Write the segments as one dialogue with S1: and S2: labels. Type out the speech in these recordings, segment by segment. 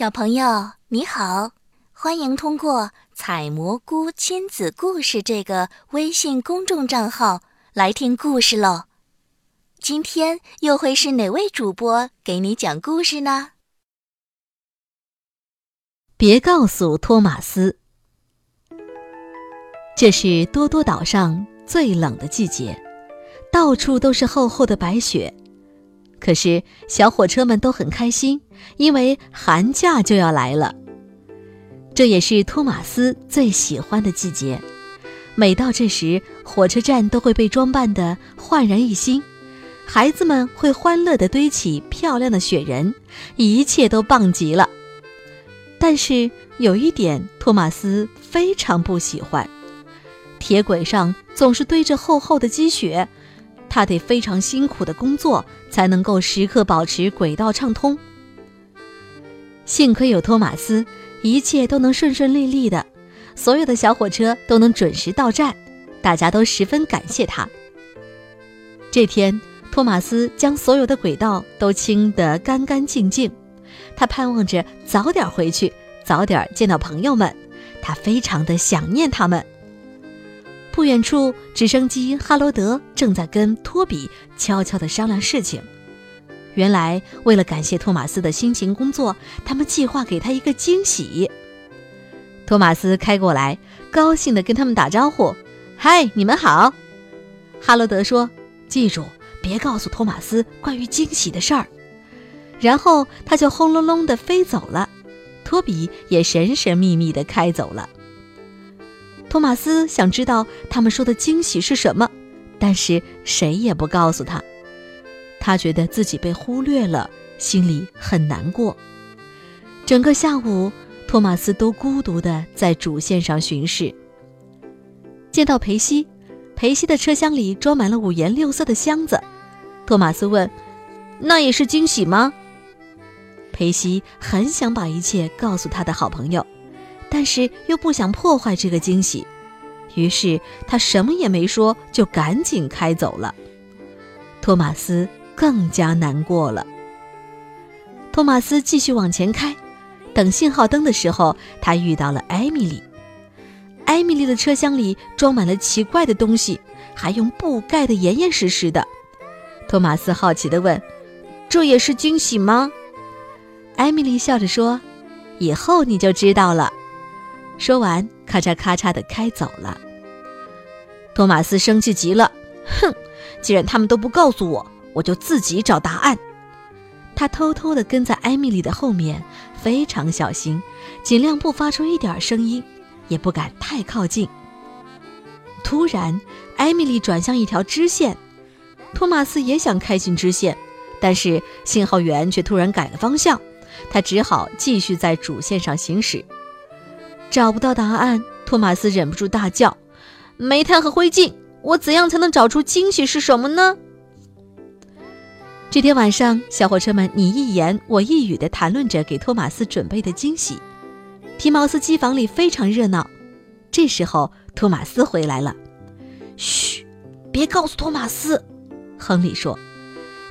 S1: 小朋友你好，欢迎通过“采蘑菇亲子故事”这个微信公众账号来听故事喽。今天又会是哪位主播给你讲故事呢？
S2: 别告诉托马斯，这是多多岛上最冷的季节，到处都是厚厚的白雪。可是小火车们都很开心，因为寒假就要来了。这也是托马斯最喜欢的季节。每到这时，火车站都会被装扮得焕然一新，孩子们会欢乐地堆起漂亮的雪人，一切都棒极了。但是有一点，托马斯非常不喜欢：铁轨上总是堆着厚厚的积雪。他得非常辛苦的工作，才能够时刻保持轨道畅通。幸亏有托马斯，一切都能顺顺利利的，所有的小火车都能准时到站，大家都十分感谢他。这天，托马斯将所有的轨道都清得干干净净，他盼望着早点回去，早点见到朋友们，他非常的想念他们。不远处，直升机哈罗德正在跟托比悄悄地商量事情。原来，为了感谢托马斯的辛勤工作，他们计划给他一个惊喜。托马斯开过来，高兴地跟他们打招呼：“嗨，你们好！”哈罗德说：“记住，别告诉托马斯关于惊喜的事儿。”然后他就轰隆隆地飞走了。托比也神神秘秘地开走了。托马斯想知道他们说的惊喜是什么，但是谁也不告诉他。他觉得自己被忽略了，心里很难过。整个下午，托马斯都孤独地在主线上巡视。见到裴西，裴西的车厢里装满了五颜六色的箱子。托马斯问：“那也是惊喜吗？”裴西很想把一切告诉他的好朋友。但是又不想破坏这个惊喜，于是他什么也没说，就赶紧开走了。托马斯更加难过了。托马斯继续往前开，等信号灯的时候，他遇到了艾米丽。艾米丽的车厢里装满了奇怪的东西，还用布盖得严严实实的。托马斯好奇地问：“这也是惊喜吗？”艾米丽笑着说：“以后你就知道了。”说完，咔嚓咔嚓的开走了。托马斯生气极了，哼！既然他们都不告诉我，我就自己找答案。他偷偷的跟在艾米丽的后面，非常小心，尽量不发出一点声音，也不敢太靠近。突然，艾米丽转向一条支线，托马斯也想开进支线，但是信号员却突然改了方向，他只好继续在主线上行驶。找不到答案，托马斯忍不住大叫：“煤炭和灰烬！我怎样才能找出惊喜是什么呢？”这天晚上，小火车们你一言我一语地谈论着给托马斯准备的惊喜。皮毛斯机房里非常热闹。这时候，托马斯回来了。“嘘，别告诉托马斯。”亨利说。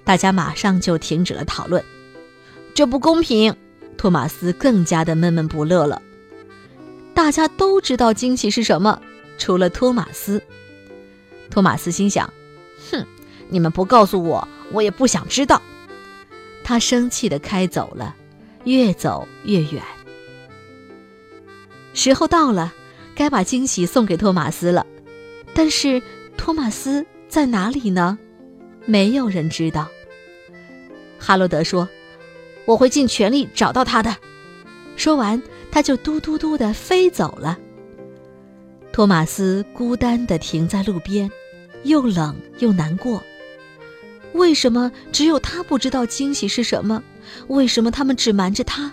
S2: 大家马上就停止了讨论。这不公平！托马斯更加的闷闷不乐了。大家都知道惊喜是什么，除了托马斯。托马斯心想：“哼，你们不告诉我，我也不想知道。”他生气地开走了，越走越远。时候到了，该把惊喜送给托马斯了。但是托马斯在哪里呢？没有人知道。哈罗德说：“我会尽全力找到他的。”说完。他就嘟嘟嘟地飞走了。托马斯孤单地停在路边，又冷又难过。为什么只有他不知道惊喜是什么？为什么他们只瞒着他？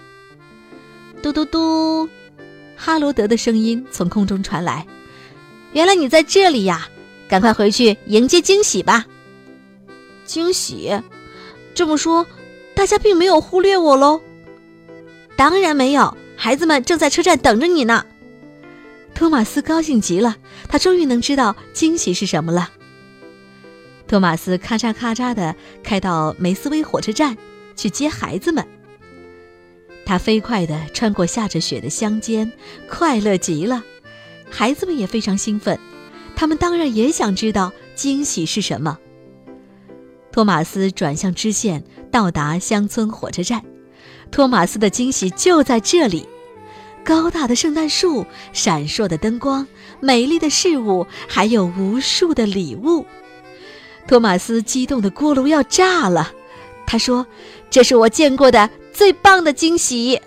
S2: 嘟嘟嘟，哈罗德的声音从空中传来：“原来你在这里呀！赶快回去迎接惊喜吧！”惊喜？这么说，大家并没有忽略我喽？当然没有。孩子们正在车站等着你呢。托马斯高兴极了，他终于能知道惊喜是什么了。托马斯咔嚓咔嚓地开到梅斯威火车站去接孩子们。他飞快地穿过下着雪的乡间，快乐极了。孩子们也非常兴奋，他们当然也想知道惊喜是什么。托马斯转向支线，到达乡村火车站。托马斯的惊喜就在这里：高大的圣诞树、闪烁的灯光、美丽的事物，还有无数的礼物。托马斯激动的锅炉要炸了。他说：“这是我见过的。”最棒的惊喜！